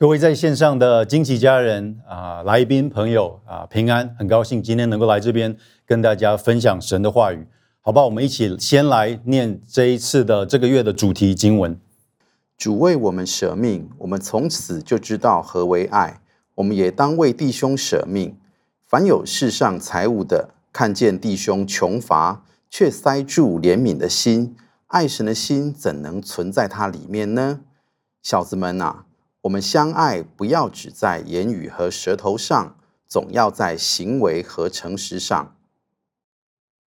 各位在线上的惊奇家人啊，来宾朋友啊，平安，很高兴今天能够来这边跟大家分享神的话语，好吧？我们一起先来念这一次的这个月的主题经文。主为我们舍命，我们从此就知道何为爱。我们也当为弟兄舍命。凡有世上财物的，看见弟兄穷乏，却塞住怜悯的心，爱神的心怎能存在他里面呢？小子们啊！我们相爱，不要只在言语和舌头上，总要在行为和诚实上。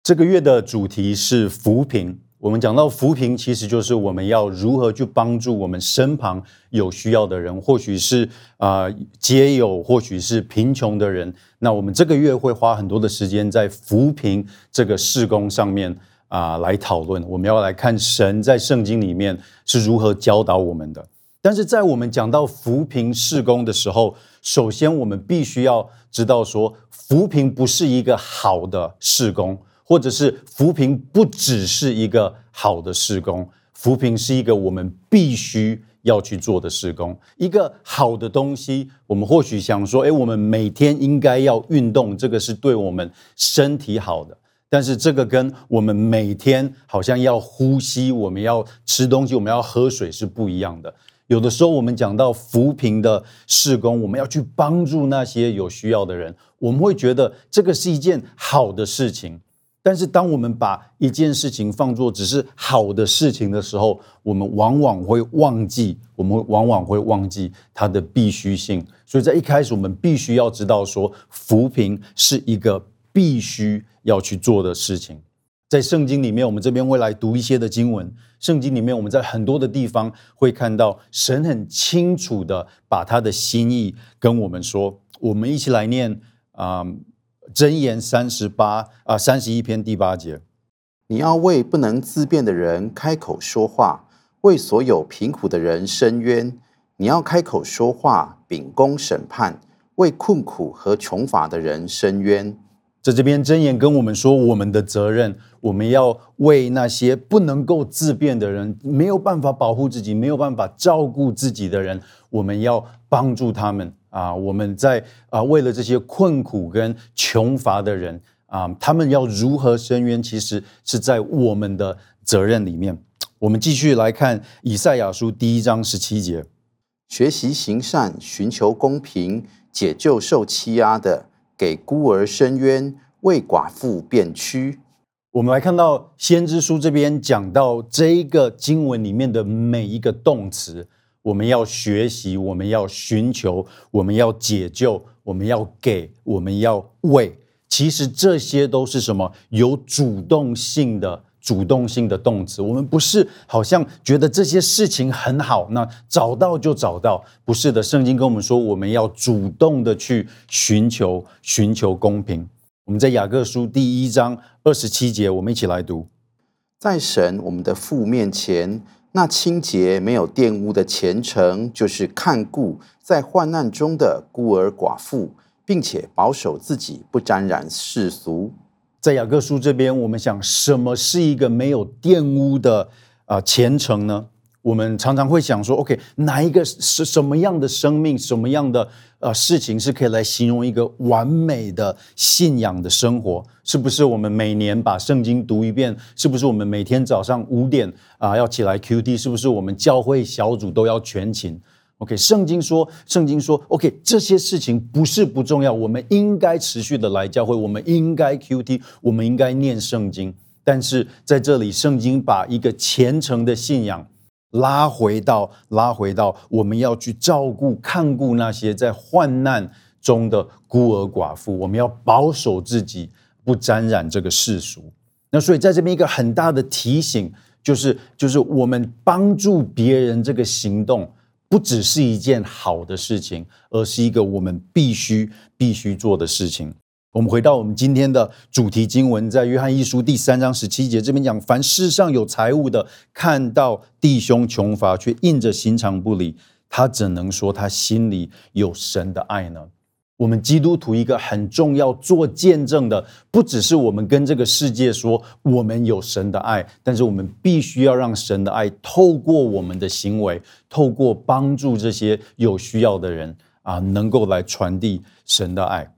这个月的主题是扶贫。我们讲到扶贫，其实就是我们要如何去帮助我们身旁有需要的人，或许是啊街友，或许是贫穷的人。那我们这个月会花很多的时间在扶贫这个事工上面啊来讨论。我们要来看神在圣经里面是如何教导我们的。但是在我们讲到扶贫施工的时候，首先我们必须要知道说，扶贫不是一个好的施工，或者是扶贫不只是一个好的施工，扶贫是一个我们必须要去做的施工。一个好的东西，我们或许想说，诶，我们每天应该要运动，这个是对我们身体好的。但是这个跟我们每天好像要呼吸，我们要吃东西，我们要喝水是不一样的。有的时候，我们讲到扶贫的事工，我们要去帮助那些有需要的人，我们会觉得这个是一件好的事情。但是，当我们把一件事情放作只是好的事情的时候，我们往往会忘记，我们往往会忘记它的必须性。所以在一开始，我们必须要知道说，扶贫是一个必须要去做的事情。在圣经里面，我们这边会来读一些的经文。圣经里面，我们在很多的地方会看到神很清楚的把他的心意跟我们说。我们一起来念啊，箴言三十八啊，三十一篇第八节。你要为不能自辩的人开口说话，为所有贫苦的人伸冤。你要开口说话，秉公审判，为困苦和穷乏的人伸冤。在这边箴言跟我们说，我们的责任，我们要为那些不能够自辩的人，没有办法保护自己，没有办法照顾自己的人，我们要帮助他们啊！我们在啊，为了这些困苦跟穷乏的人啊，他们要如何伸冤，其实是在我们的责任里面。我们继续来看以赛亚书第一章十七节：学习行善，寻求公平，解救受欺压的。给孤儿伸冤，为寡妇辩屈。我们来看到先知书这边讲到这一个经文里面的每一个动词，我们要学习，我们要寻求，我们要解救，我们要给，我们要为。其实这些都是什么？有主动性的。主动性的动词，我们不是好像觉得这些事情很好，那找到就找到，不是的。圣经跟我们说，我们要主动的去寻求，寻求公平。我们在雅各书第一章二十七节，我们一起来读：在神我们的父面前，那清洁没有玷污的虔诚，就是看顾在患难中的孤儿寡妇，并且保守自己不沾染世俗。在雅各书这边，我们想什么是一个没有玷污的啊虔诚呢？我们常常会想说，OK，哪一个是什么样的生命，什么样的呃事情是可以来形容一个完美的信仰的生活？是不是我们每年把圣经读一遍？是不是我们每天早上五点啊要起来 QT？是不是我们教会小组都要全勤？OK，圣经说，圣经说，OK，这些事情不是不重要，我们应该持续的来教会，我们应该 QT，我们应该念圣经。但是在这里，圣经把一个虔诚的信仰拉回到，拉回到我们要去照顾、看顾那些在患难中的孤儿寡妇，我们要保守自己不沾染这个世俗。那所以在这边一个很大的提醒，就是就是我们帮助别人这个行动。不只是一件好的事情，而是一个我们必须必须做的事情。我们回到我们今天的主题经文，在约翰一书第三章十七节这边讲：凡世上有财物的，看到弟兄穷乏，却硬着心肠不理，他怎能说他心里有神的爱呢？我们基督徒一个很重要做见证的，不只是我们跟这个世界说我们有神的爱，但是我们必须要让神的爱透过我们的行为，透过帮助这些有需要的人啊，能够来传递神的爱。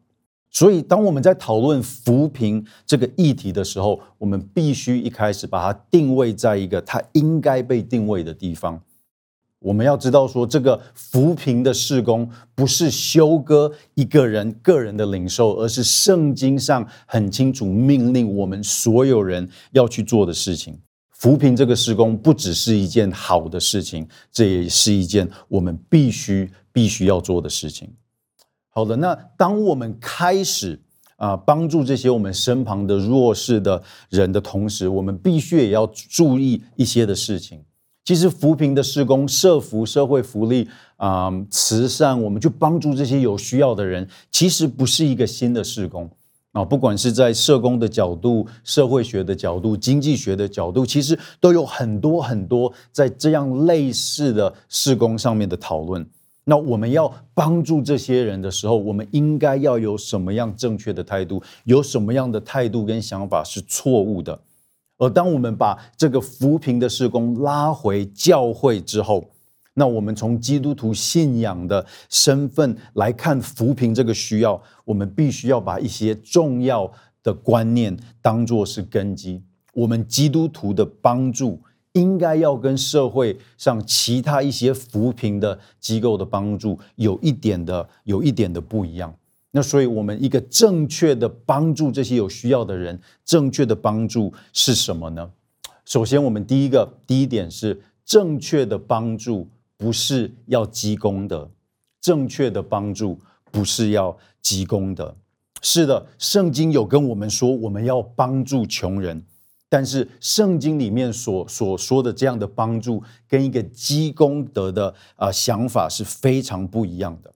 所以，当我们在讨论扶贫这个议题的时候，我们必须一开始把它定位在一个它应该被定位的地方。我们要知道，说这个扶贫的事工不是修哥一个人个人的领受，而是圣经上很清楚命令我们所有人要去做的事情。扶贫这个事工不只是一件好的事情，这也是一件我们必须必须要做的事情。好的，那当我们开始啊帮助这些我们身旁的弱势的人的同时，我们必须也要注意一些的事情。其实扶贫的事工、社福、社会福利啊、慈善，我们去帮助这些有需要的人，其实不是一个新的事工啊。不管是在社工的角度、社会学的角度、经济学的角度，其实都有很多很多在这样类似的事工上面的讨论。那我们要帮助这些人的时候，我们应该要有什么样正确的态度？有什么样的态度跟想法是错误的？而当我们把这个扶贫的事工拉回教会之后，那我们从基督徒信仰的身份来看扶贫这个需要，我们必须要把一些重要的观念当作是根基。我们基督徒的帮助应该要跟社会上其他一些扶贫的机构的帮助有一点的有一点的不一样。那所以，我们一个正确的帮助这些有需要的人，正确的帮助是什么呢？首先，我们第一个第一点是正确的帮助不是要积功德，正确的帮助不是要积功德。是的，圣经有跟我们说我们要帮助穷人，但是圣经里面所所说的这样的帮助，跟一个积功德的啊想法是非常不一样的。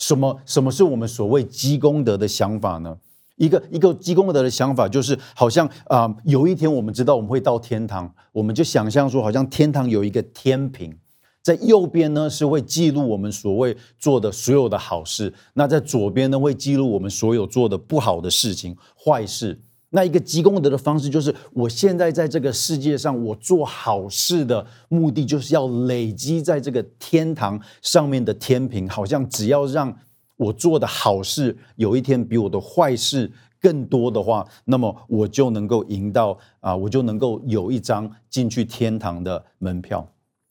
什么什么是我们所谓积功德的想法呢？一个一个积功德的想法，就是好像啊、有一天我们知道我们会到天堂，我们就想象说，好像天堂有一个天平，在右边呢是会记录我们所谓做的所有的好事，那在左边呢会记录我们所有做的不好的事情、坏事。那一个积功德的方式，就是我现在在这个世界上，我做好事的目的，就是要累积在这个天堂上面的天平，好像只要让我做的好事有一天比我的坏事更多的话，那么我就能够赢到啊，我就能够有一张进去天堂的门票。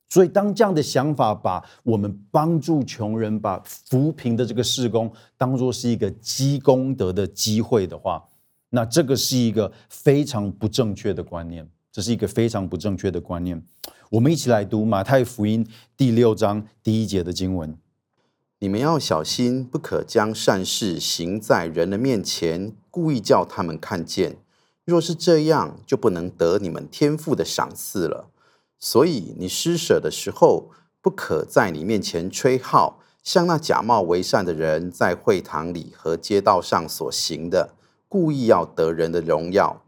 所以，当这样的想法把我们帮助穷人、把扶贫的这个事工当作是一个积功德的机会的话，那这个是一个非常不正确的观念，这是一个非常不正确的观念。我们一起来读马太福音第六章第一节的经文：你们要小心，不可将善事行在人的面前，故意叫他们看见。若是这样，就不能得你们天父的赏赐了。所以你施舍的时候，不可在你面前吹号，像那假冒为善的人在会堂里和街道上所行的。故意要得人的荣耀，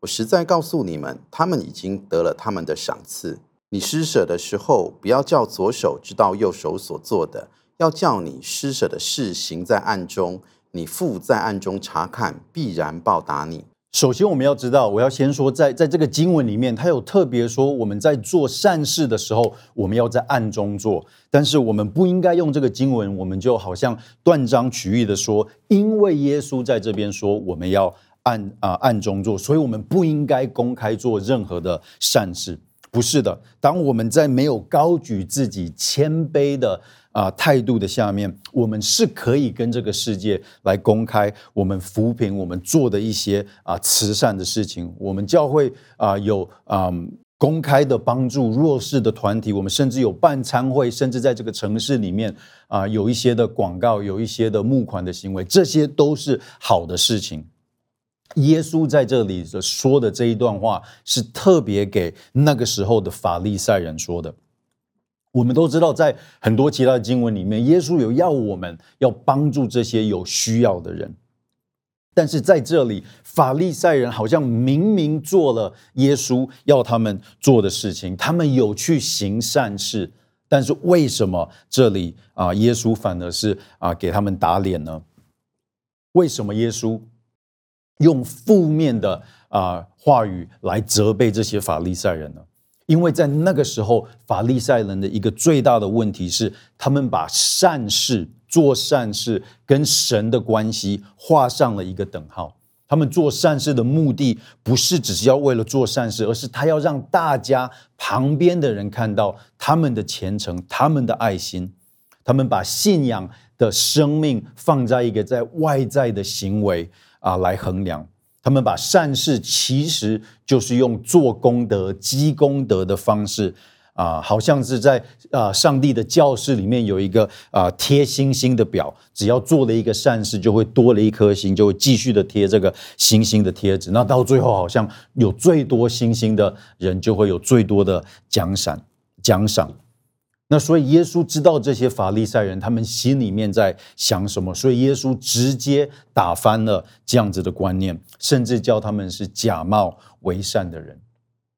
我实在告诉你们，他们已经得了他们的赏赐。你施舍的时候，不要叫左手知道右手所做的，要叫你施舍的事行在暗中，你父在暗中查看，必然报答你。首先，我们要知道，我要先说在，在这个经文里面，他有特别说，我们在做善事的时候，我们要在暗中做。但是，我们不应该用这个经文，我们就好像断章取义的说，因为耶稣在这边说，我们要暗啊、暗中做，所以我们不应该公开做任何的善事。不是的，当我们在没有高举自己谦卑的啊态度的下面，我们是可以跟这个世界来公开我们扶贫我们做的一些啊慈善的事情。我们教会啊有啊公开的帮助弱势的团体，我们甚至有办餐会，甚至在这个城市里面啊有一些的广告，有一些的募款的行为，这些都是好的事情。耶稣在这里的说的这一段话，是特别给那个时候的法利赛人说的。我们都知道，在很多其他的经文里面，耶稣有要我们要帮助这些有需要的人，但是在这里，法利赛人好像明明做了耶稣要他们做的事情，他们有去行善事，但是为什么这里啊，耶稣反而是啊给他们打脸呢？为什么耶稣用负面的啊、话语来责备这些法利赛人呢？因为在那个时候，法利赛人的一个最大的问题是，他们把善事、做善事跟神的关系画上了一个等号。他们做善事的目的，不是只是要为了做善事，而是他要让大家旁边的人看到他们的虔诚、他们的爱心。他们把信仰的生命放在一个在外在的行为啊来衡量。他们把善事其实就是用做功德、积功德的方式啊，好像是在啊上帝的教室里面有一个啊贴星星的表，只要做了一个善事，就会多了一颗星，就会继续的贴这个星星的贴纸。那到最后，好像有最多星星的人，就会有最多的奖赏奖赏。那所以耶稣知道这些法利赛人他们心里面在想什么，所以耶稣直接打翻了这样子的观念，甚至叫他们是假冒为善的人。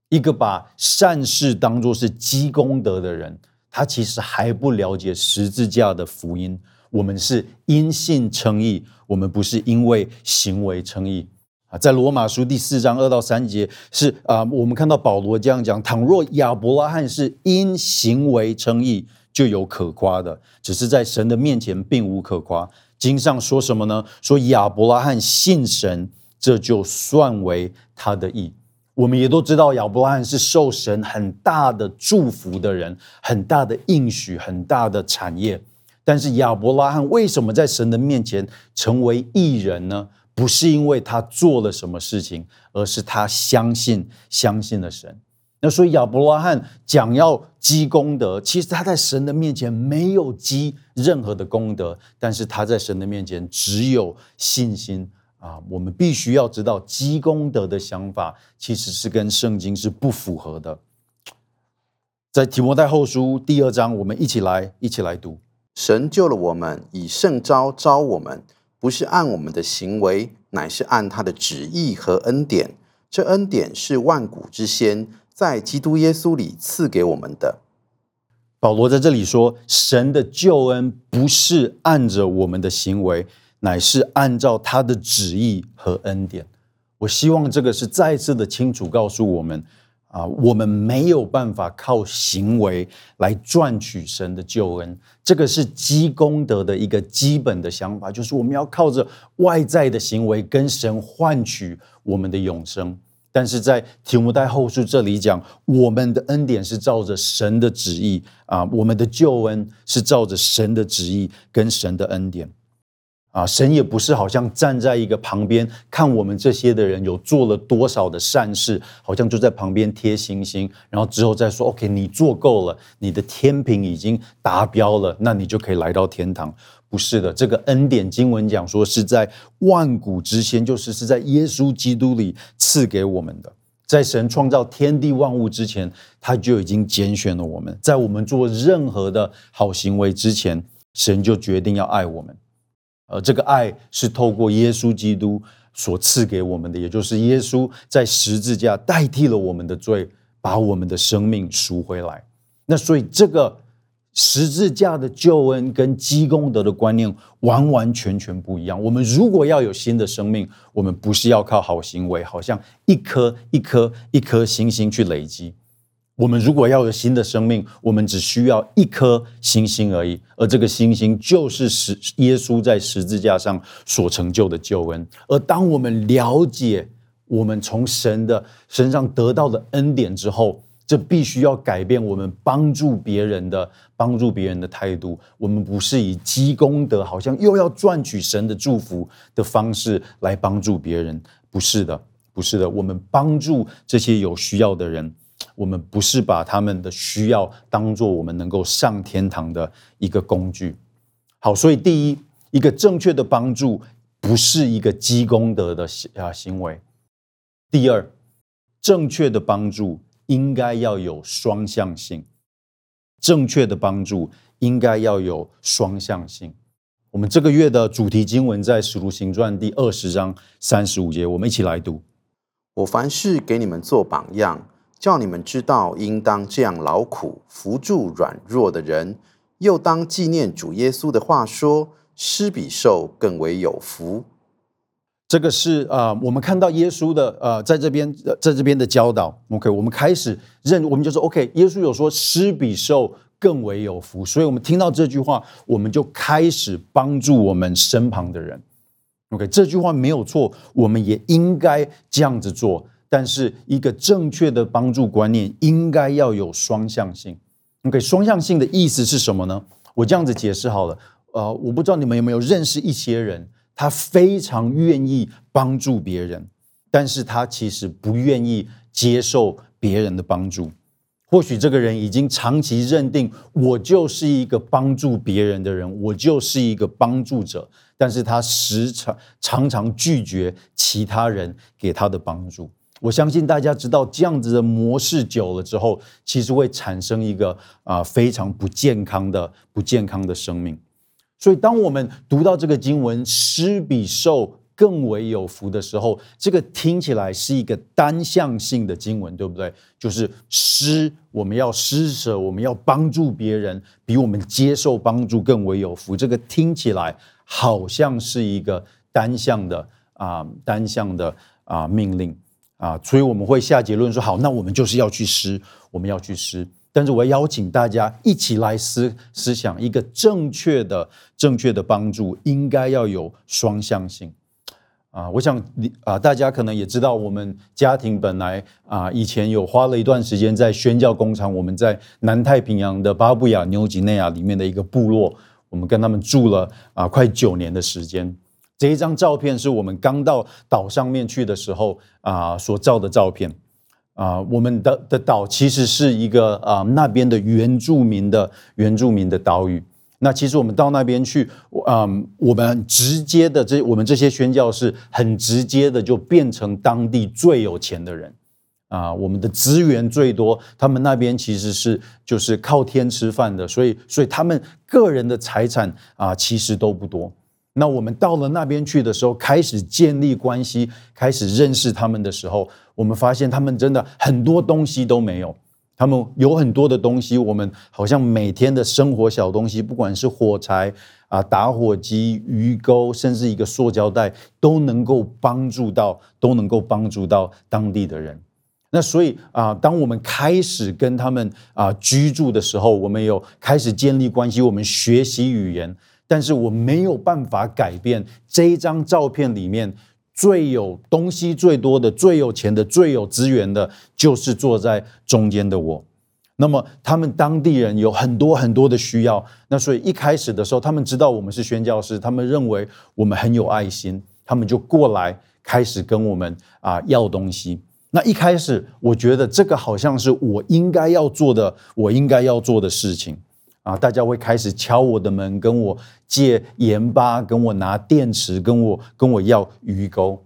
一个把善事当作是积功德的人，他其实还不了解十字架的福音。我们是因信称义，我们不是因为行为称义。啊，在罗马书第四章二到三节是啊，我们看到保罗这样讲：倘若亚伯拉罕是因行为称义，就有可夸的；只是在神的面前，并无可夸。经上说什么呢？说亚伯拉罕信神，这就算为他的义。我们也都知道，亚伯拉罕是受神很大的祝福的人，很大的应许，很大的产业。但是亚伯拉罕为什么在神的面前成为义人呢？不是因为他做了什么事情，而是他相信相信了神。那所以亚伯拉罕讲要积功德，其实他在神的面前没有积任何的功德，但是他在神的面前只有信心啊。我们必须要知道，积功德的想法其实是跟圣经是不符合的。在提摩太后书第二章，我们一起来一起来读：神救了我们，以圣召召我们。不是按我们的行为，乃是按他的旨意和恩典。这恩典是万古之先，在基督耶稣里赐给我们的。保罗在这里说，神的救恩不是按着我们的行为，乃是按照他的旨意和恩典。我希望这个是再次的清楚告诉我们。啊，我们没有办法靠行为来赚取神的救恩，这个是积功德的一个基本的想法，就是我们要靠着外在的行为跟神换取我们的永生。但是在提摩太后书这里讲，我们的恩典是照着神的旨意啊，我们的救恩是照着神的旨意跟神的恩典。啊，神也不是好像站在一个旁边看我们这些的人有做了多少的善事，好像就在旁边贴星星，然后之后再说，OK，你做够了，你的天平已经达标了，那你就可以来到天堂。不是的，这个恩典经文讲说是在万古之先，就是是在耶稣基督里赐给我们的，在神创造天地万物之前，他就已经拣选了我们，在我们做任何的好行为之前，神就决定要爱我们。而这个爱是透过耶稣基督所赐给我们的，也就是耶稣在十字架代替了我们的罪，把我们的生命赎回来。那所以这个十字架的救恩跟积功德的观念完完全全不一样。我们如果要有新的生命，我们不是要靠好行为，好像一颗一颗一颗星星去累积。我们如果要有新的生命，我们只需要一颗星星而已，而这个星星就是十耶稣在十字架上所成就的救恩。而当我们了解我们从神的身上得到的恩典之后，这必须要改变我们帮助别人的帮助别人的态度。我们不是以积功德，好像又要赚取神的祝福的方式来帮助别人，不是的，不是的。我们帮助这些有需要的人。我们不是把他们的需要当做我们能够上天堂的一个工具。好，所以第一，一个正确的帮助不是一个积功德的啊行为。第二，正确的帮助应该要有双向性。正确的帮助应该要有双向性。我们这个月的主题经文在《使徒行传》第二十章三十五节，我们一起来读：我凡事给你们做榜样。叫你们知道，应当这样劳苦，扶助软弱的人，又当纪念主耶稣的话说：施比受更为有福。这个是啊、呃，我们看到耶稣的呃，在这边在这边的教导。OK，我们开始认，我们就说 OK，耶稣有说施比受更为有福，所以我们听到这句话，我们就开始帮助我们身旁的人。OK，这句话没有错，我们也应该这样子做。但是一个正确的帮助观念应该要有双向性。OK，双向性的意思是什么呢？我这样子解释好了。呃，我不知道你们有没有认识一些人。他非常愿意帮助别人，但是他其实不愿意接受别人的帮助。或许这个人已经长期认定我就是一个帮助别人的人，我就是一个帮助者，但是他时常常常拒绝其他人给他的帮助。我相信大家知道这样子的模式久了之后，其实会产生一个啊非常不健康的不健康的生命。所以，当我们读到这个经文“施比受更为有福”的时候，这个听起来是一个单向性的经文，对不对？就是施，我们要施舍，我们要帮助别人，比我们接受帮助更为有福。这个听起来好像是一个单向的啊，单向的啊命令啊，所以我们会下结论说：好，那我们就是要去施，我们要去施。但是我要邀请大家一起来思思想，一个正确的、正确的帮助应该要有双向性啊！我想你啊，大家可能也知道，我们家庭本来啊，以前有花了一段时间在宣教工厂，我们在南太平洋的巴布亚纽几内亚里面的一个部落，我们跟他们住了啊快九年的时间。这一张照片是我们刚到岛上面去的时候啊所照的照片。啊、我们的的岛其实是一个啊、那边的原住民的原住民的岛屿。那其实我们到那边去，嗯、我们直接的这我们这些宣教士很直接的就变成当地最有钱的人啊、我们的资源最多，他们那边其实是就是靠天吃饭的，所以所以他们个人的财产啊、其实都不多。那我们到了那边去的时候，开始建立关系，开始认识他们的时候，我们发现他们真的很多东西都没有。他们有很多的东西，我们好像每天的生活小东西，不管是火柴啊、打火机、鱼钩，甚至一个塑胶袋，都能够帮助到，都能够帮助到当地的人。那所以啊，当我们开始跟他们啊居住的时候，我们有开始建立关系，我们学习语言。但是我没有办法改变这一张照片里面最有东西最多的、最有钱的、最有资源的，就是坐在中间的我。那么他们当地人有很多很多的需要，那所以一开始的时候，他们知道我们是宣教师，他们认为我们很有爱心，他们就过来开始跟我们啊要东西。那一开始我觉得这个好像是我应该要做的，我应该要做的事情。啊！大家会开始敲我的门，跟我借盐巴，跟我拿电池，跟我跟我要鱼钩。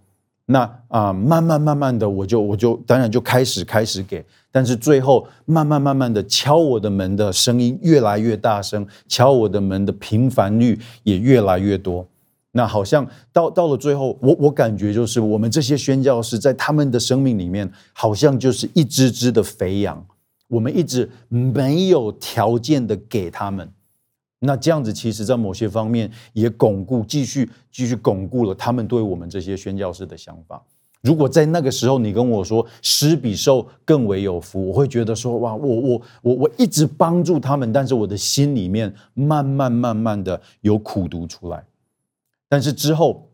那啊，慢慢慢慢的，我就我就当然就开始开始给，但是最后慢慢慢慢的敲我的门的声音越来越大声，敲我的门的频繁率也越来越多。那好像到到了最后，我我感觉就是我们这些宣教士在他们的生命里面，好像就是一只只的肥羊。我们一直没有条件的给他们，那这样子其实，在某些方面也巩固、继续、继续巩固了他们对我们这些宣教师的想法。如果在那个时候你跟我说施比受更为有福，我会觉得说哇，我我我我一直帮助他们，但是我的心里面慢慢慢慢的有苦毒出来。但是之后。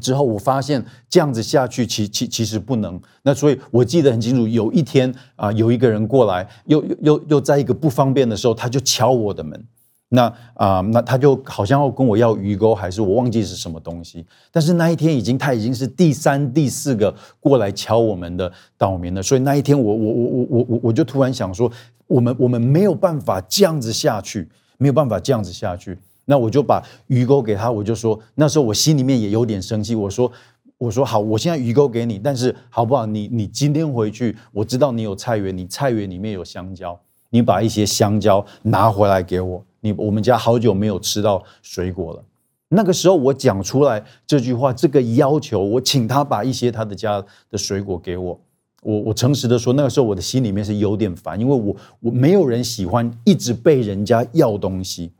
之后我发现这样子下去，其其其实不能。那所以我记得很清楚，有一天啊，有一个人过来，又又又在一个不方便的时候，他就敲我的门。那啊，那他就好像要跟我要鱼钩，还是我忘记是什么东西。但是那一天已经他已经是第三、第四个过来敲我们的岛民了。所以那一天我我我我我我我就突然想说，我们我们没有办法这样子下去，没有办法这样子下去。那我就把鱼钩给他，我就说，那时候我心里面也有点生气。我说，我说好，我现在鱼钩给你，但是好不好？你你今天回去，我知道你有菜园，你菜园里面有香蕉，你把一些香蕉拿回来给我。你我们家好久没有吃到水果了。那个时候我讲出来这句话，这个要求，我请他把一些他的家的水果给我。我我诚实的说，那个时候我的心里面是有点烦，因为我我没有人喜欢一直被人家要东西。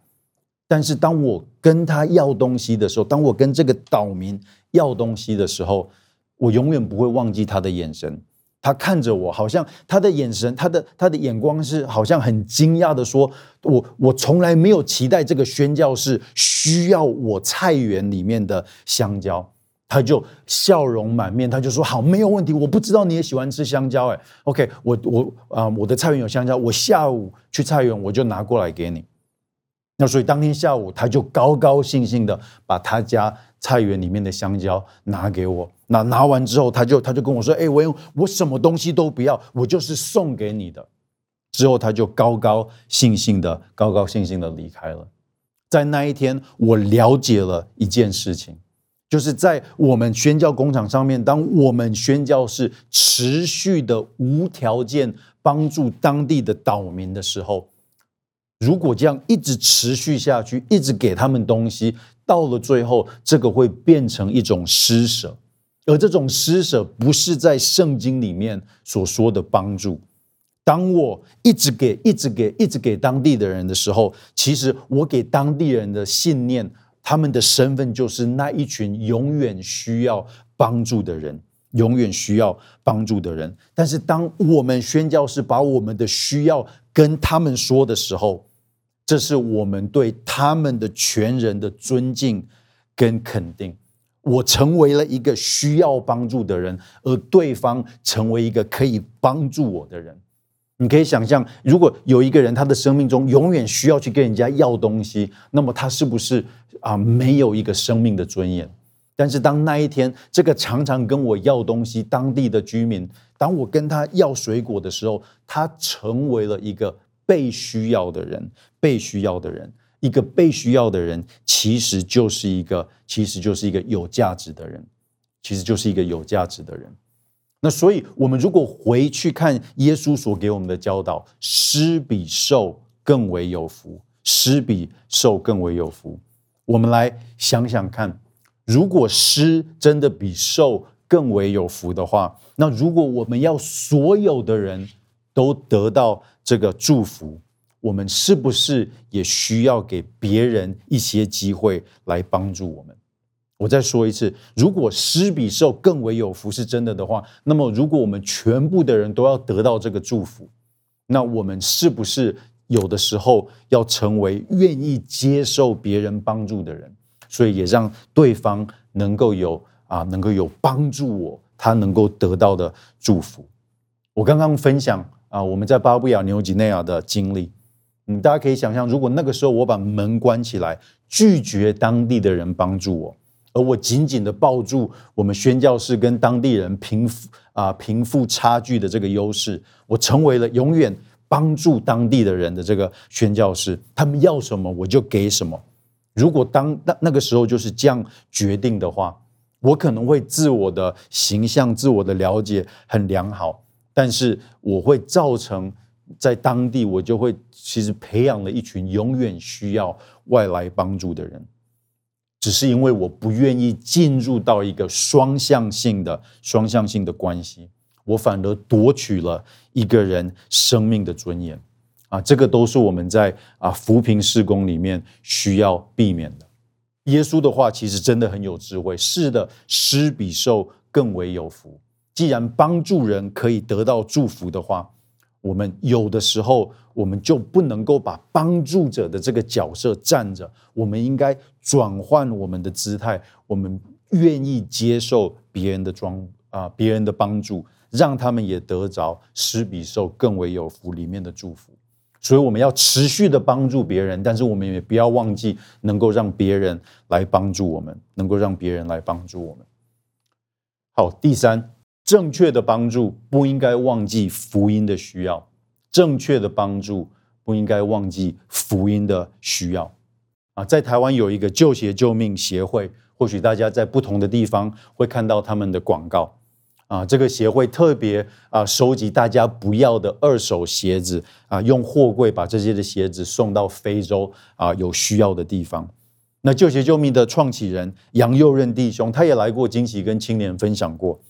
但是当我跟他要东西的时候，当我跟这个岛民要东西的时候，我永远不会忘记他的眼神。他看着我，好像他的眼神，他的他的眼光是好像很惊讶的说：“我我从来没有期待这个宣教士需要我菜园里面的香蕉。”他就笑容满面，他就说：“好，没有问题。我不知道你也喜欢吃香蕉，哎，OK，我我啊、我的菜园有香蕉，我下午去菜园我就拿过来给你。”那所以当天下午，他就高高兴兴的把他家菜园里面的香蕉拿给我。那拿完之后，他就他就跟我说：“哎，我用我什么东西都不要，我就是送给你的。”之后他就高高兴兴的高高兴兴的离开了。在那一天，我了解了一件事情，就是在我们宣教工厂上面，当我们宣教士持续的无条件帮助当地的岛民的时候。如果这样一直持续下去，一直给他们东西，到了最后，这个会变成一种施舍，而这种施舍不是在圣经里面所说的帮助。当我一直给、一直给、一直给当地的人的时候，其实我给当地人的信念，他们的身份就是那一群永远需要帮助的人，永远需要帮助的人。但是，当我们宣教士把我们的需要跟他们说的时候，这是我们对他们的全人的尊敬跟肯定。我成为了一个需要帮助的人，而对方成为一个可以帮助我的人。你可以想象，如果有一个人他的生命中永远需要去跟人家要东西，那么他是不是啊没有一个生命的尊严？但是当那一天这个常常跟我要东西当地的居民，当我跟他要水果的时候，他成为了一个。被需要的人，被需要的人，一个被需要的人，其实就是一个，其实就是一个有价值的人，其实就是一个有价值的人。那所以，我们如果回去看耶稣所给我们的教导，施比受更为有福，施比受更为有福。我们来想想看，如果施真的比受更为有福的话，那如果我们要所有的人都得到。这个祝福，我们是不是也需要给别人一些机会来帮助我们？我再说一次，如果施比受更为有福是真的的话，那么如果我们全部的人都要得到这个祝福，那我们是不是有的时候要成为愿意接受别人帮助的人？所以也让对方能够有啊，能够有帮助我，他能够得到的祝福。我刚刚分享。啊，我们在巴布亚纽几内亚的经历，嗯，大家可以想象，如果那个时候我把门关起来，拒绝当地的人帮助我，而我紧紧的抱住我们宣教士跟当地人贫富啊贫富差距的这个优势，我成为了永远帮助当地的人的这个宣教士，他们要什么我就给什么。如果当那那个时候就是这样决定的话，我可能会自我的形象、自我的了解很良好。但是我会造成在当地，我就会其实培养了一群永远需要外来帮助的人，只是因为我不愿意进入到一个双向性的双向性的关系，我反而夺取了一个人生命的尊严啊！这个都是我们在啊扶贫施工里面需要避免的。耶稣的话其实真的很有智慧，是的，施比受更为有福。既然帮助人可以得到祝福的话，我们有的时候我们就不能够把帮助者的这个角色站着，我们应该转换我们的姿态，我们愿意接受别人的装啊别人的帮助，让他们也得着施比受更为有福里面的祝福。所以我们要持续的帮助别人，但是我们也不要忘记能够让别人来帮助我们，能够让别人来帮助我们。好，第三。正确的帮助不应该忘记福音的需要，正确的帮助不应该忘记福音的需要。啊，在台湾有一个旧鞋救命协会，或许大家在不同的地方会看到他们的广告。啊，这个协会特别啊收集大家不要的二手鞋子，啊，用货柜把这些的鞋子送到非洲啊有需要的地方。那旧鞋救命的创启人杨佑任弟兄，他也来过惊喜跟青年分享过。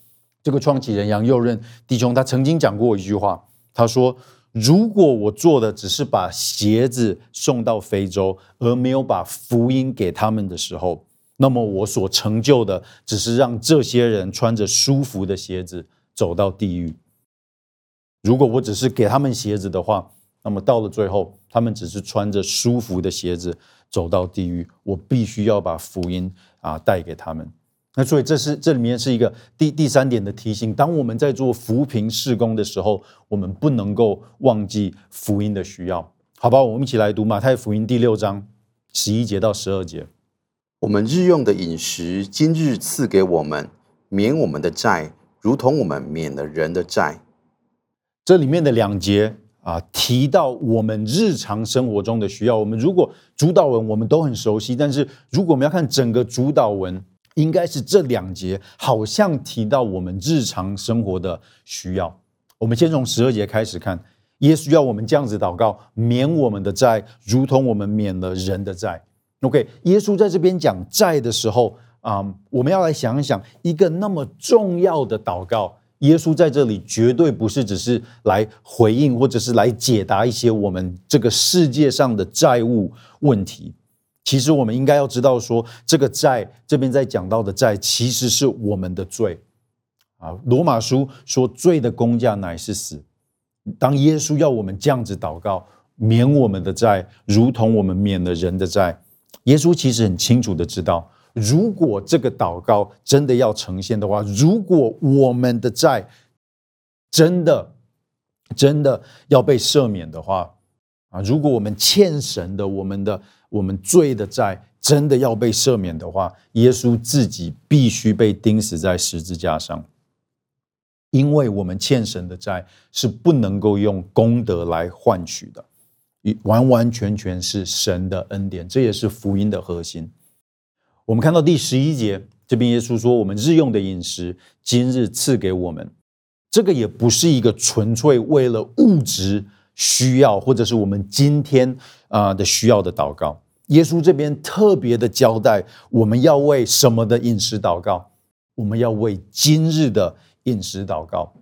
这个创始人杨佑任弟兄，他曾经讲过一句话，他说：“如果我做的只是把鞋子送到非洲，而没有把福音给他们的时候，那么我所成就的只是让这些人穿着舒服的鞋子走到地狱。如果我只是给他们鞋子的话，那么到了最后，他们只是穿着舒服的鞋子走到地狱。我必须要把福音啊带给他们。那所以这是这里面是一个第第三点的提醒：当我们在做扶贫事工的时候，我们不能够忘记福音的需要。好吧，我们一起来读马太福音第六章十一节到十二节。我们日用的饮食，今日赐给我们，免我们的债，如同我们免了人的债。这里面的两节啊，提到我们日常生活中的需要。我们如果主导文我们都很熟悉，但是如果我们要看整个主导文，应该是这两节好像提到我们日常生活的需要。我们先从十二节开始看，耶稣要我们这样子祷告：免我们的债，如同我们免了人的债。OK，耶稣在这边讲债的时候啊、嗯，我们要来想一想，一个那么重要的祷告，耶稣在这里绝对不是只是来回应或者是来解答一些我们这个世界上的债务问题。其实我们应该要知道说，这个债这边在讲到的债，其实是我们的罪啊。罗马书说，罪的工价乃是死。当耶稣要我们这样子祷告，免我们的债，如同我们免了人的债。耶稣其实很清楚的知道，如果这个祷告真的要呈现的话，如果我们的债真的真的要被赦免的话，啊，如果我们欠神的，我们的我们罪的债真的要被赦免的话，耶稣自己必须被钉死在十字架上，因为我们欠神的债是不能够用功德来换取的。完完全全是神的恩典，这也是福音的核心。我们看到第十一节，这边耶稣说：“我们日用的饮食，今日赐给我们。”这个也不是一个纯粹为了物质需要，或者是我们今天啊的需要的祷告。耶稣这边特别的交代，我们要为什么的饮食祷告？我们要为今日的饮食祷告。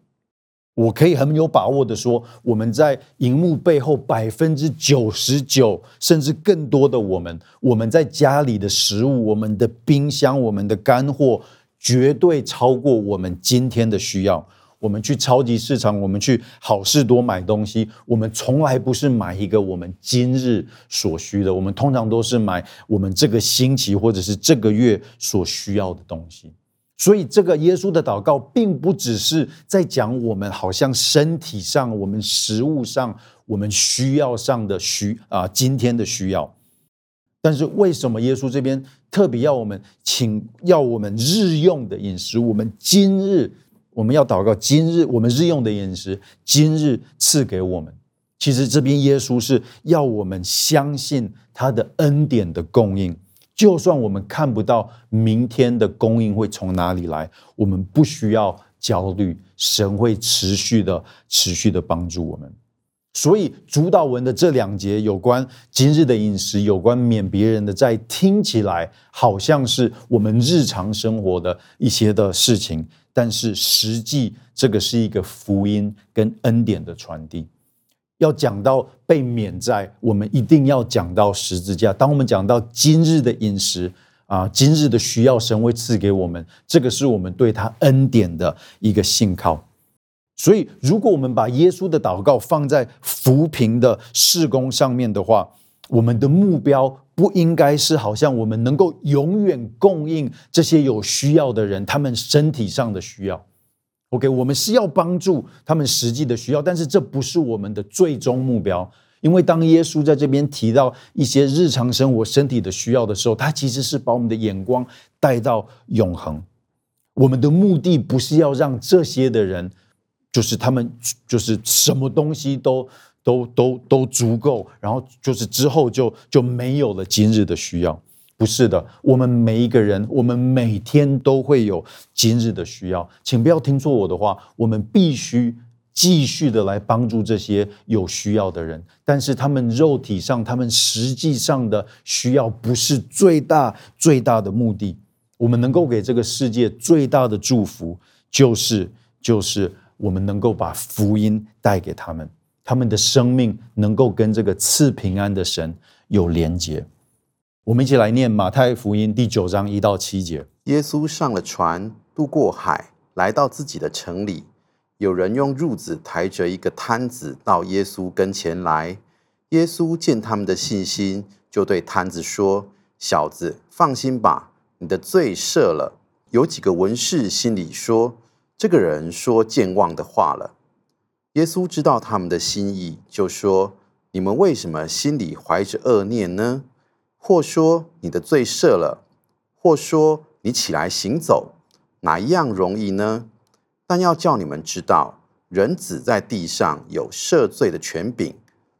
我可以很有把握的说，我们在荧幕背后百分之九十九甚至更多的我们，我们在家里的食物、我们的冰箱、我们的干货，绝对超过我们今天的需要。我们去超级市场，我们去好事多买东西，我们从来不是买一个我们今日所需的，我们通常都是买我们这个星期或者是这个月所需要的东西。所以，这个耶稣的祷告，并不只是在讲我们好像身体上、我们食物上、我们需要上的需啊，今天的需要。但是，为什么耶稣这边特别要我们请要我们日用的饮食？我们今日我们要祷告，今日我们日用的饮食，今日赐给我们。其实，这边耶稣是要我们相信他的恩典的供应。就算我们看不到明天的供应会从哪里来，我们不需要焦虑，神会持续的、持续的帮助我们。所以主祷文的这两节有关今日的饮食，有关免别人的债，听起来好像是我们日常生活的一些的事情，但是实际这个是一个福音跟恩典的传递。要讲到被免债，我们一定要讲到十字架。当我们讲到今日的饮食啊，今日的需要，神会赐给我们，这个是我们对他恩典的一个信靠。所以，如果我们把耶稣的祷告放在扶贫的事工上面的话，我们的目标不应该是好像我们能够永远供应这些有需要的人他们身体上的需要。OK，我们是要帮助他们实际的需要，但是这不是我们的最终目标。因为当耶稣在这边提到一些日常生活身体的需要的时候，他其实是把我们的眼光带到永恒。我们的目的不是要让这些的人，就是他们就是什么东西都都都都足够，然后就是之后就就没有了今日的需要。不是的，我们每一个人，我们每天都会有今日的需要，请不要听错我的话。我们必须继续的来帮助这些有需要的人，但是他们肉体上、他们实际上的需要不是最大最大的目的。我们能够给这个世界最大的祝福，就是就是我们能够把福音带给他们，他们的生命能够跟这个赐平安的神有连结。我们一起来念马太福音第九章一到七节。耶稣上了船，渡过海，来到自己的城里。有人用褥子抬着一个瘫子到耶稣跟前来。耶稣见他们的信心，就对瘫子说：“小子，放心吧，你的罪赦了。”有几个文士心里说：“这个人说健忘的话了。”耶稣知道他们的心意，就说：“你们为什么心里怀着恶念呢？或说你的罪赦了，或说你起来行走，哪一样容易呢？但要叫你们知道，人子在地上有赦罪的权柄。”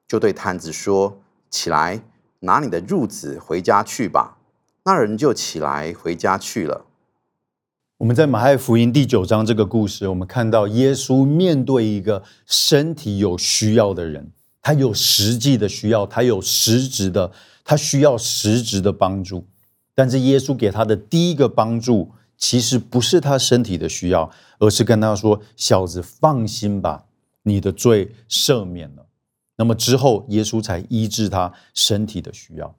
就对瘫子说：“起来，拿你的褥子回家去吧。”那人就起来回家去了。我们在马太福音第九章这个故事，我们看到耶稣面对一个身体有需要的人，他有实际的需要，他有实质的，他需要实质的帮助。但是耶稣给他的第一个帮助，其实不是他身体的需要，而是跟他说：“小子，放心吧，你的罪赦免了。”那么之后，耶稣才医治他身体的需要。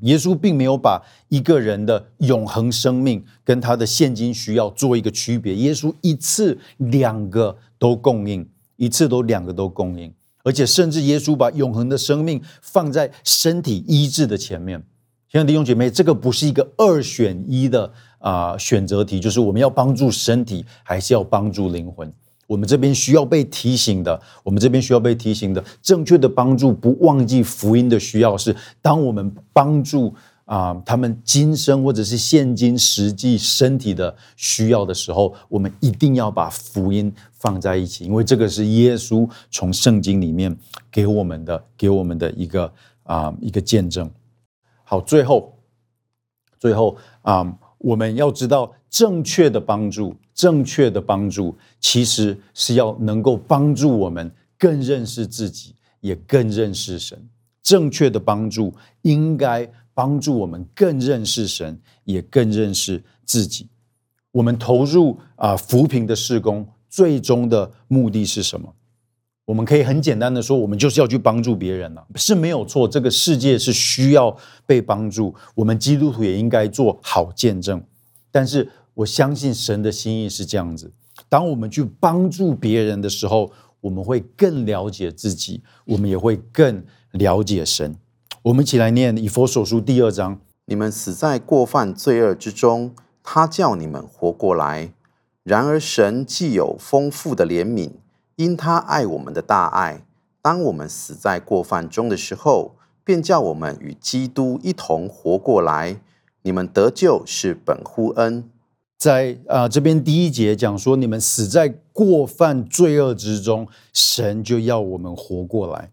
耶稣并没有把一个人的永恒生命跟他的现今需要做一个区别，耶稣一次两个都供应，一次都两个都供应，而且甚至耶稣把永恒的生命放在身体医治的前面。亲爱的弟兄姐妹，这个不是一个二选一的啊选择题，就是我们要帮助身体，还是要帮助灵魂？我们这边需要被提醒的，我们这边需要被提醒的，正确的帮助，不忘记福音的需要是，当我们帮助啊、他们今生或者是现今实际身体的需要的时候，我们一定要把福音放在一起，因为这个是耶稣从圣经里面给我们的，给我们的一个啊、一个见证。好，最后，最后啊、我们要知道正确的帮助。正确的帮助其实是要能够帮助我们更认识自己，也更认识神。正确的帮助应该帮助我们更认识神，也更认识自己。我们投入啊扶贫的施工，最终的目的是什么？我们可以很简单的说，我们就是要去帮助别人了，是没有错。这个世界是需要被帮助，我们基督徒也应该做好见证。但是，我相信神的心意是这样子：当我们去帮助别人的时候，我们会更了解自己，我们也会更了解神。我们一起来念以弗所书第二章：你们死在过犯罪恶之中，他叫你们活过来。然而神既有丰富的怜悯，因他爱我们的大爱，当我们死在过犯中的时候，便叫我们与基督一同活过来。你们得救是本乎恩。在啊、这边第一节讲说，你们死在过犯罪恶之中，神就要我们活过来。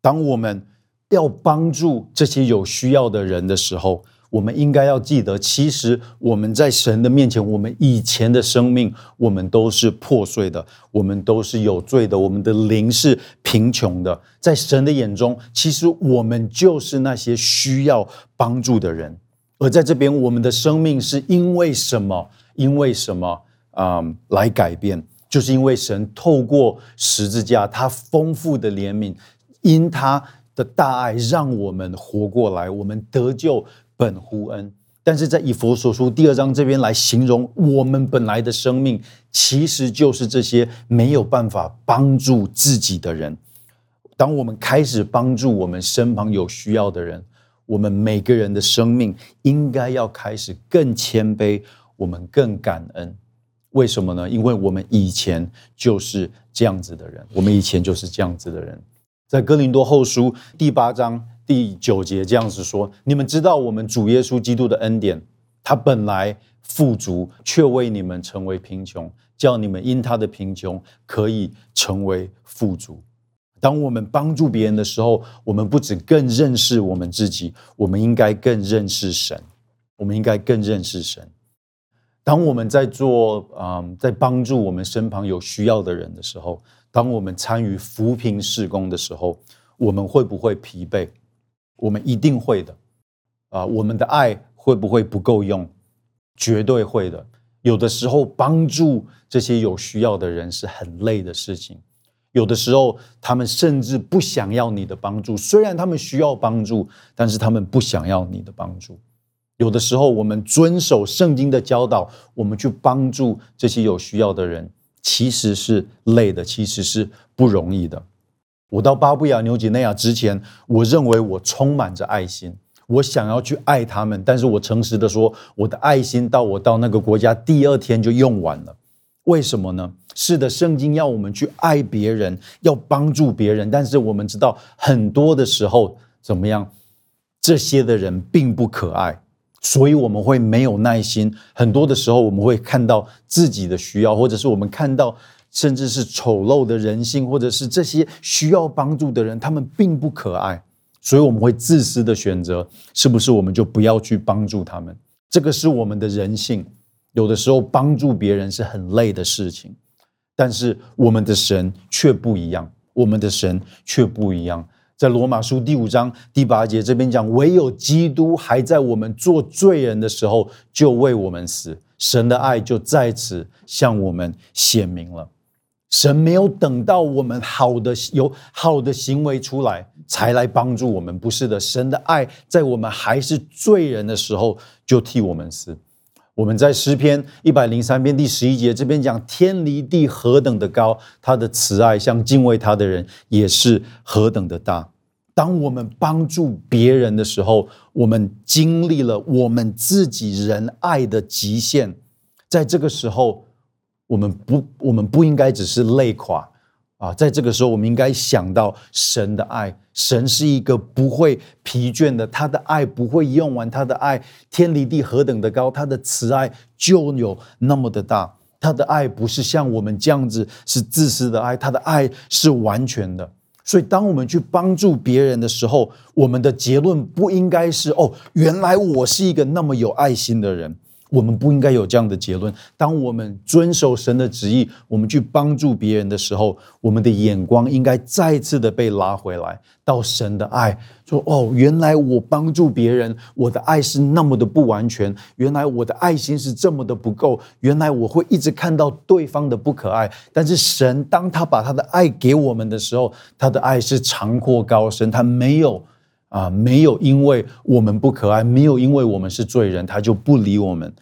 当我们要帮助这些有需要的人的时候，我们应该要记得，其实我们在神的面前，我们以前的生命，我们都是破碎的，我们都是有罪的，我们的灵是贫穷的。在神的眼中，其实我们就是那些需要帮助的人。而在这边，我们的生命是因为什么？因为什么啊、嗯？来改变，就是因为神透过十字架，他丰富的怜悯，因他的大爱，让我们活过来，我们得救本乎恩。但是在以佛所书第二章这边来形容我们本来的生命，其实就是这些没有办法帮助自己的人。当我们开始帮助我们身旁有需要的人，我们每个人的生命应该要开始更谦卑。我们更感恩，为什么呢？因为我们以前就是这样子的人，我们以前就是这样子的人。在哥林多后书第八章第九节这样子说：“你们知道我们主耶稣基督的恩典，他本来富足，却为你们成为贫穷，叫你们因他的贫穷可以成为富足。”当我们帮助别人的时候，我们不只更认识我们自己，我们应该更认识神，我们应该更认识神。当我们在做嗯，在帮助我们身旁有需要的人的时候，当我们参与扶贫事工的时候，我们会不会疲惫？我们一定会的。啊，我们的爱会不会不够用？绝对会的。有的时候帮助这些有需要的人是很累的事情，有的时候，他们甚至不想要你的帮助。虽然他们需要帮助，但是他们不想要你的帮助。有的时候，我们遵守圣经的教导，我们去帮助这些有需要的人，其实是累的，其实是不容易的。我到巴布亚纽几内亚之前，我认为我充满着爱心。我想要去爱他们，但是我诚实的说，我的爱心到我到那个国家第二天就用完了。为什么呢？是的，圣经要我们去爱别人，要帮助别人，但是我们知道很多的时候怎么样？这些的人并不可爱，所以我们会没有耐心。很多的时候，我们会看到自己的需要，或者是我们看到甚至是丑陋的人性，或者是这些需要帮助的人，他们并不可爱。所以我们会自私的选择，是不是我们就不要去帮助他们？这个是我们的人性。有的时候帮助别人是很累的事情，但是我们的神却不一样。我们的神却不一样。在罗马书第五章第八节这边讲，唯有基督还在我们做罪人的时候就为我们死，神的爱就在此向我们显明了。神没有等到我们好的有好的行为出来才来帮助我们，不是的。神的爱在我们还是罪人的时候就替我们死。我们在诗篇一百零三篇第十一节这边讲，天离地何等的高，他的慈爱向敬畏他的人也是何等的大。当我们帮助别人的时候，我们经历了我们自己仁爱的极限，在这个时候。我们不，我们不应该只是累垮啊！在这个时候，我们应该想到神的爱。神是一个不会疲倦的，他的爱不会用完，他的爱天离地何等的高，他的慈爱就有那么的大。他的爱不是像我们这样子是自私的爱，他的爱是完全的。所以，当我们去帮助别人的时候，我们的结论不应该是：哦，原来我是一个那么有爱心的人。我们不应该有这样的结论。当我们遵守神的旨意，我们去帮助别人的时候，我们的眼光应该再次的被拉回来到神的爱。说：“哦，原来我帮助别人，我的爱是那么的不完全。原来我的爱心是这么的不够。原来我会一直看到对方的不可爱。但是神，当他把他的爱给我们的时候，他的爱是长阔高深，他没有。”啊，没有因为我们不可爱，没有因为我们是罪人，他就不理我们。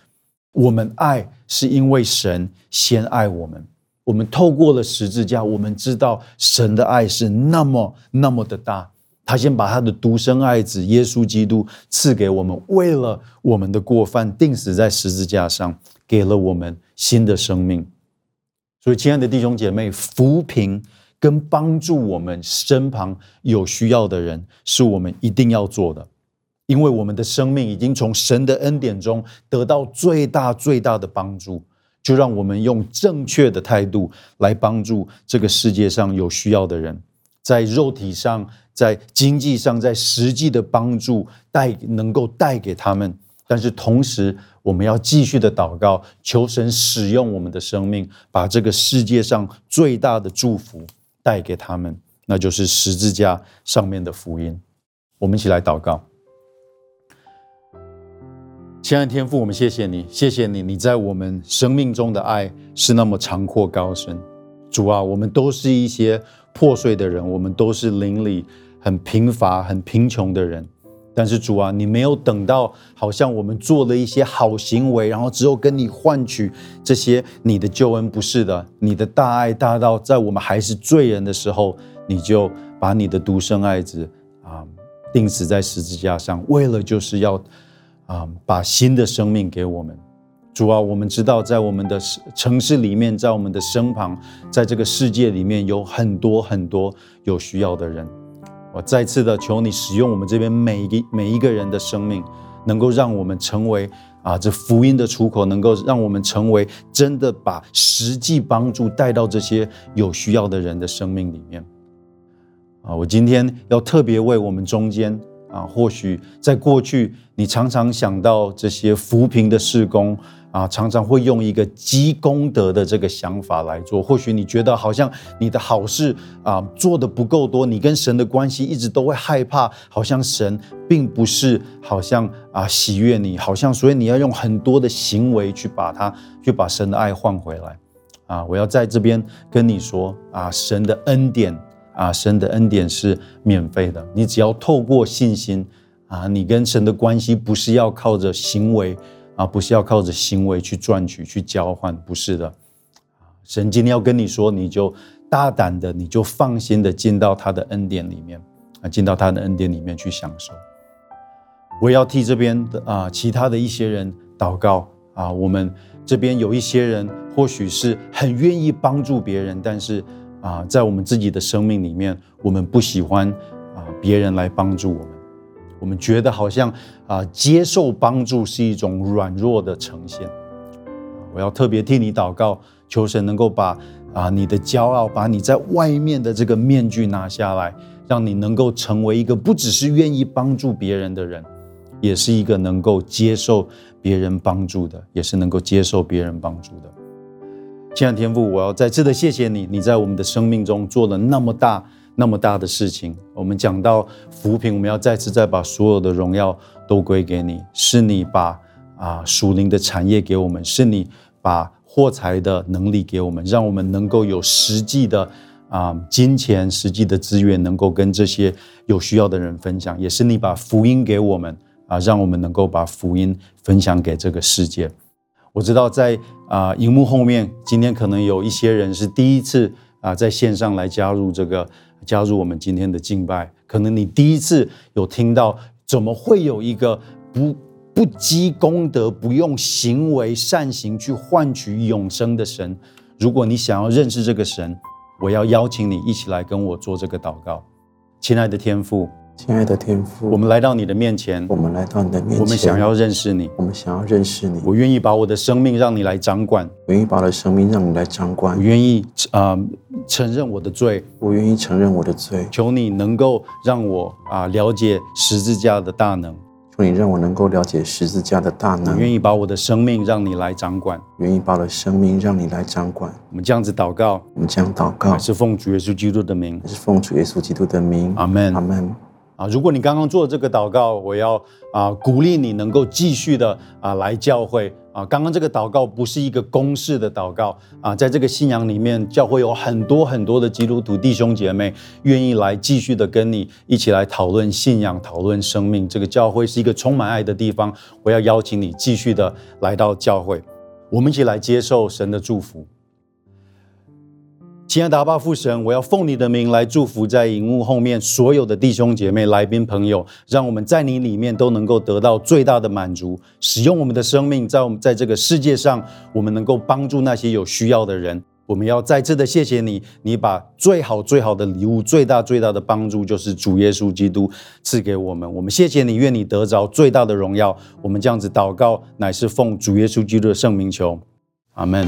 我们爱是因为神先爱我们。我们透过了十字架，我们知道神的爱是那么那么的大。他先把他的独生爱子耶稣基督赐给我们，为了我们的过犯，钉死在十字架上，给了我们新的生命。所以，亲爱的弟兄姐妹，扶贫。跟帮助我们身旁有需要的人，是我们一定要做的，因为我们的生命已经从神的恩典中得到最大最大的帮助，就让我们用正确的态度来帮助这个世界上有需要的人，在肉体上、在经济上、在实际的帮助带能够带给他们，但是同时我们要继续的祷告，求神使用我们的生命，把这个世界上最大的祝福。带给他们，那就是十字架上面的福音。我们一起来祷告，亲爱的天父，我们谢谢你，谢谢你，你在我们生命中的爱是那么长阔高深。主啊，我们都是一些破碎的人，我们都是邻里很贫乏、很贫穷的人。但是主啊，你没有等到好像我们做了一些好行为，然后之后跟你换取这些你的救恩，不是的。你的大爱大到在我们还是罪人的时候，你就把你的独生爱子啊钉死在十字架上，为了就是要啊把新的生命给我们。主啊，我们知道在我们的城市里面，在我们的身旁，在这个世界里面有很多很多有需要的人。我再次的求你使用我们这边每一个每一个人的生命，能够让我们成为啊这福音的出口，能够让我们成为真的把实际帮助带到这些有需要的人的生命里面。啊，我今天要特别为我们中间啊，或许在过去你常常想到这些扶贫的事工。啊，常常会用一个积功德的这个想法来做。或许你觉得好像你的好事啊做的不够多，你跟神的关系一直都会害怕，好像神并不是好像啊喜悦你，好像所以你要用很多的行为去把它，去把神的爱换回来。啊，我要在这边跟你说啊，神的恩典啊，神的恩典是免费的。你只要透过信心啊，你跟神的关系不是要靠着行为啊，不是要靠着行为去赚取、去交换，不是的。神今天要跟你说，你就大胆的，你就放心的进到他的恩典里面啊，进到他的恩典里面去享受。我要替这边的啊，其他的一些人祷告啊，我们这边有一些人或许是很愿意帮助别人，但是啊，在我们自己的生命里面，我们不喜欢啊别人来帮助我们，我们觉得好像啊接受帮助是一种软弱的呈现。我要特别替你祷告。求神能够把啊你的骄傲，把你在外面的这个面具拿下来，让你能够成为一个不只是愿意帮助别人的人，也是一个能够接受别人帮助的，也是能够接受别人帮助的。亲爱的天父，我要再次的谢谢你，你在我们的生命中做了那么大那么大的事情。我们讲到扶贫，我们要再次再把所有的荣耀都归给你，是你把啊属灵的产业给我们，是你把。获财的能力给我们，让我们能够有实际的啊金钱、实际的资源，能够跟这些有需要的人分享。也是你把福音给我们啊，让我们能够把福音分享给这个世界。我知道在啊荧幕后面，今天可能有一些人是第一次啊在线上来加入这个加入我们今天的敬拜，可能你第一次有听到，怎么会有一个不。不积功德，不用行为善行去换取永生的神。如果你想要认识这个神，我要邀请你一起来跟我做这个祷告。亲爱的天父，亲爱的天父，我们来到你的面前，我们来到你的面前，我们想要认识你，我们想要认识你。我愿意把我的生命让你来掌管，我愿意把我的生命让你来掌管。我愿意啊、呃、承认我的罪，我愿意承认我的罪。求你能够让我啊、呃、了解十字架的大能。求你让我能够了解十字架的大能。我愿意把我的生命让你来掌管。愿意把我的生命让你来掌管。我们这样子祷告。我们这样祷告。是奉主耶稣基督的名。是奉主耶稣基督的名。阿门。阿门。啊，如果你刚刚做这个祷告，我要啊鼓励你能够继续的啊来教会啊。刚刚这个祷告不是一个公式的祷告啊，在这个信仰里面，教会有很多很多的基督徒弟兄姐妹愿意来继续的跟你一起来讨论信仰、讨论生命。这个教会是一个充满爱的地方，我要邀请你继续的来到教会，我们一起来接受神的祝福。亲爱的阿爸父神，我要奉你的名来祝福在荧幕后面所有的弟兄姐妹、来宾朋友，让我们在你里面都能够得到最大的满足，使用我们的生命，在我们在这个世界上，我们能够帮助那些有需要的人。我们要再次的谢谢你，你把最好最好的礼物、最大最大的帮助，就是主耶稣基督赐给我们。我们谢谢你，愿你得着最大的荣耀。我们这样子祷告，乃是奉主耶稣基督的圣名求，阿门。